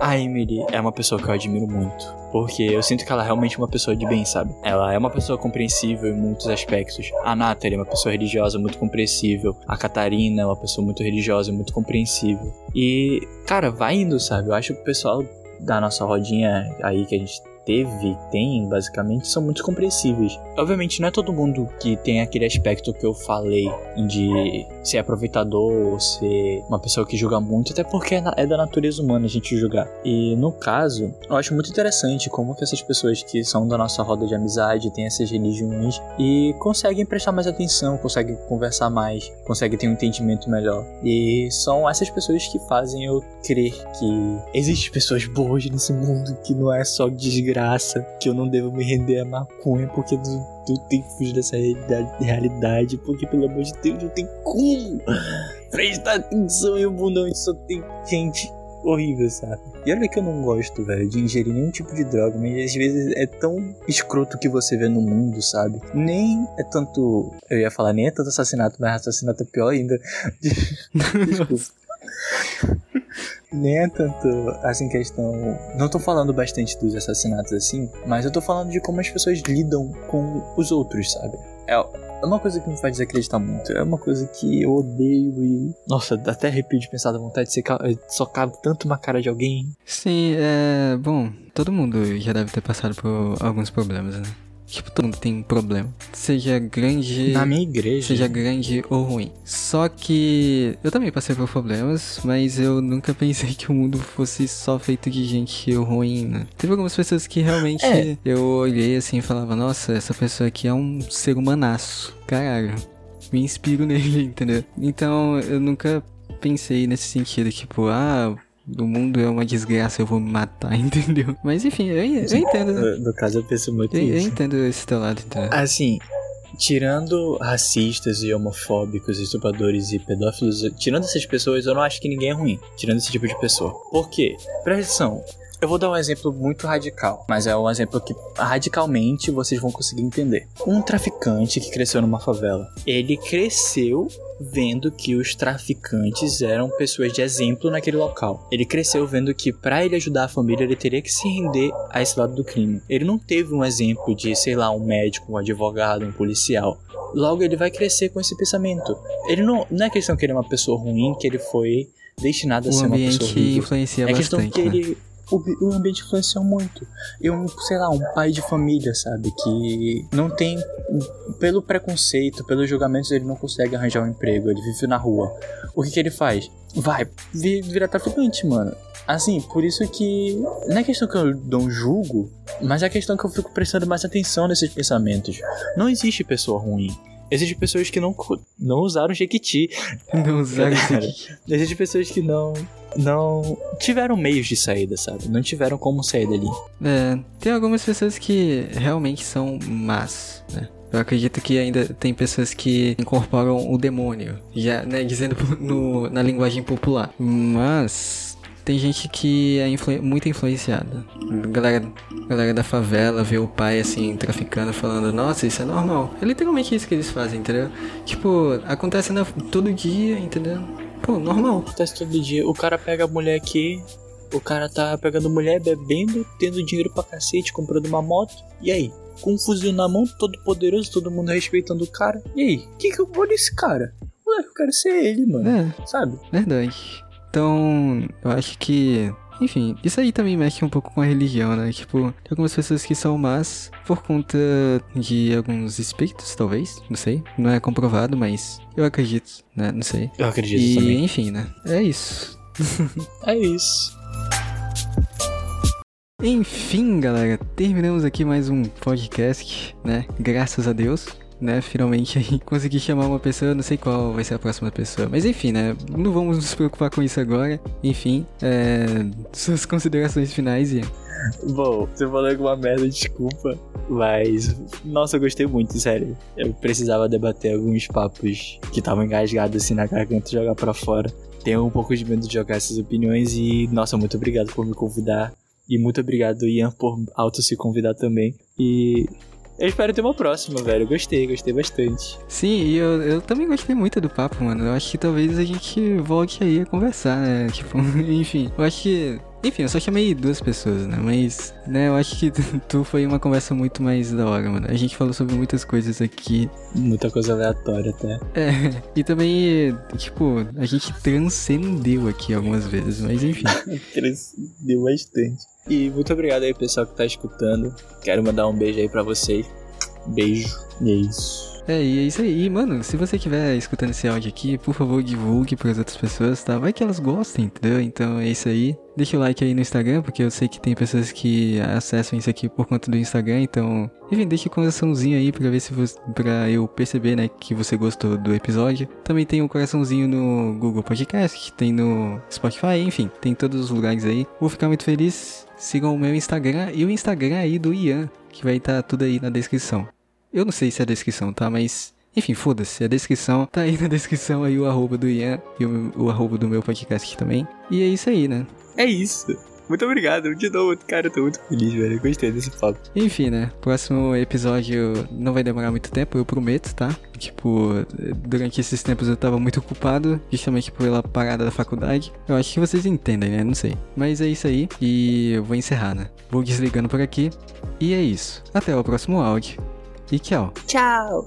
A Emily é uma pessoa que eu admiro muito. Porque eu sinto que ela é realmente uma pessoa de bem, sabe? Ela é uma pessoa compreensível em muitos aspectos. A Nathalie é uma pessoa religiosa muito compreensível. A Catarina é uma pessoa muito religiosa muito compreensível. E, cara, vai indo, sabe? Eu acho que o pessoal da nossa rodinha aí que a gente teve, tem, basicamente, são muito compreensíveis. Obviamente, não é todo mundo que tem aquele aspecto que eu falei de ser aproveitador ou ser uma pessoa que julga muito, até porque é é da natureza humana a gente julgar. E no caso, eu acho muito interessante como que essas pessoas que são da nossa roda de amizade têm essas religiões e conseguem prestar mais atenção, conseguem conversar mais, conseguem ter um entendimento melhor. E são essas pessoas que fazem eu crer que existem pessoas boas nesse mundo, que não é só desgraça, que eu não devo me render a maconha porque eu eu tenho que fugir dessa realidade, porque pelo amor de Deus não tem como prestar atenção em um onde só tem gente horrível, sabe? E olha que eu não gosto, velho, de ingerir nenhum tipo de droga, mas às vezes é tão escroto que você vê no mundo, sabe? Nem é tanto. Eu ia falar, nem é tanto assassinato, mas assassinato é pior ainda. Desculpa. Nem é tanto assim questão. Não tô falando bastante dos assassinatos assim, mas eu tô falando de como as pessoas lidam com os outros, sabe? É é uma coisa que me faz desacreditar muito. É uma coisa que eu odeio e. Nossa, dá até arrepio de pensar da vontade de ser ca- socar tanto uma cara de alguém. Sim, é. Bom, todo mundo já deve ter passado por alguns problemas, né? Tipo, todo mundo tem problema. Seja grande. Na minha igreja. Seja grande ou ruim. Só que eu também passei por problemas, mas eu nunca pensei que o mundo fosse só feito de gente ruim, né? Teve algumas pessoas que realmente É. eu olhei assim e falava, nossa, essa pessoa aqui é um ser humanaço. Caralho. Me inspiro nele, entendeu? Então eu nunca pensei nesse sentido, tipo, ah, o mundo é uma desgraça, eu vou me matar, entendeu? Mas enfim, eu, eu entendo. No, no caso, eu penso muito Eu, eu isso. entendo esse teu lado, entendeu? Assim, tirando racistas e homofóbicos, estupradores e pedófilos, tirando essas pessoas, eu não acho que ninguém é ruim. Tirando esse tipo de pessoa. Por quê? Presta atenção. Eu vou dar um exemplo muito radical, mas é um exemplo que radicalmente vocês vão conseguir entender. Um traficante que cresceu numa favela, ele cresceu vendo que os traficantes eram pessoas de exemplo naquele local. Ele cresceu vendo que para ele ajudar a família ele teria que se render a esse lado do crime. Ele não teve um exemplo de, sei lá, um médico, um advogado, um policial. Logo ele vai crescer com esse pensamento. Ele não, não é questão que ele é uma pessoa ruim, que ele foi destinado a O ser uma pessoa influencia É questão bastante. que né? ele. O, ambiente influenciou muito. E um, sei lá, um pai de família, sabe? Que não tem. Pelo preconceito, pelos julgamentos, ele não consegue arranjar um emprego. Ele vive na rua. O que, que ele faz? Vai vi- virar traficante, mano. Assim, por isso que. Não é questão que eu não julgo, mas é questão que eu fico prestando mais atenção nesses pensamentos. Não existe pessoa ruim. Existem pessoas que não, não usaram Jequiti. Não usaram aqui. Existem pessoas que não não tiveram meios de saída, sabe? Não tiveram como sair dali. É, tem algumas pessoas que realmente são más, né? Eu acredito que ainda tem pessoas que incorporam o demônio, já, né, dizendo no- na linguagem popular. Mas tem gente que é influ- muito influenciada. Galera, galera da favela vê o pai assim traficando, falando: "Nossa, isso é normal". É literalmente isso que eles fazem, entendeu? Tipo, acontece na- todo dia, entendeu? Pô, normal. Acontece todo dia. O cara pega a mulher aqui, o cara tá pegando mulher, bebendo, tendo dinheiro pra cacete, comprando uma moto. E aí? Com um fuzil na mão, todo poderoso, todo mundo respeitando o cara. E aí? O que, que eu vou nesse cara? Moleque, eu quero ser ele, mano. É, Sabe? Verdade. Então, eu acho que. Enfim, isso aí também mexe um pouco com a religião, né? Tipo, tem algumas pessoas que são más por conta de alguns espíritos, talvez. Não sei. Não é comprovado, mas eu acredito, né? Não sei. Eu acredito E, também. enfim, né? É isso. É isso. Enfim, galera, terminamos aqui mais um podcast, né? Graças a Deus, né? Finalmente aí consegui chamar uma pessoa, não sei qual vai ser a próxima pessoa, mas enfim, né? Não vamos nos preocupar com isso agora. Enfim, é... suas considerações finais, Ian. Bom, você falou alguma merda, desculpa. Mas, nossa, eu gostei muito, sério. Eu precisava debater alguns papos que estavam engasgados assim na garganta e jogar pra fora. Tenho um pouco de medo de jogar essas opiniões e, nossa, muito obrigado por me convidar. E muito obrigado, Ian, por auto se convidar também. E eu espero ter uma próxima, velho. Gostei, gostei bastante. Sim, e eu, eu também gostei muito do papo, mano. Eu acho que talvez a gente volte aí a conversar, né? Tipo, enfim, eu acho que. Enfim, eu só chamei duas pessoas, né? Mas, né, eu acho que tu foi uma conversa muito mais da hora, mano. A gente falou sobre muitas coisas aqui. Muita coisa aleatória até. É, e também, tipo, a gente transcendeu aqui algumas vezes, mas enfim. Deu bastante. E muito obrigado aí, pessoal que tá escutando. Quero mandar um beijo aí pra vocês. Beijo. E é isso. É, e é isso aí. Mano, se você estiver escutando esse áudio aqui, por favor, divulgue para as outras pessoas, tá? Vai que elas gostem, entendeu? Então é isso aí. Deixa o like aí no Instagram, porque eu sei que tem pessoas que acessam isso aqui por conta do Instagram, então... Enfim, deixa o coraçãozinho aí pra ver se você... pra eu perceber, né, que você gostou do episódio. Também tem um coraçãozinho no Google Podcast, tem no Spotify, enfim, tem em todos os lugares aí. Vou ficar muito feliz. Sigam o meu Instagram e o Instagram aí do Ian, que vai estar tudo aí na descrição. Eu não sei se é a descrição, tá? Mas. Enfim, foda-se. A descrição tá aí na descrição aí o arroba do Ian e o, o arroba do meu podcast também. E é isso aí, né? É isso. Muito obrigado, de novo. Cara, eu tô muito feliz, velho. Gostei desse papo. Enfim, né? Próximo episódio não vai demorar muito tempo, eu prometo, tá? Tipo, durante esses tempos eu tava muito ocupado, justamente pela parada da faculdade. Eu acho que vocês entendem, né? Não sei. Mas é isso aí. E eu vou encerrar, né? Vou desligando por aqui. E é isso. Até o próximo áudio. E tchau. Tchau.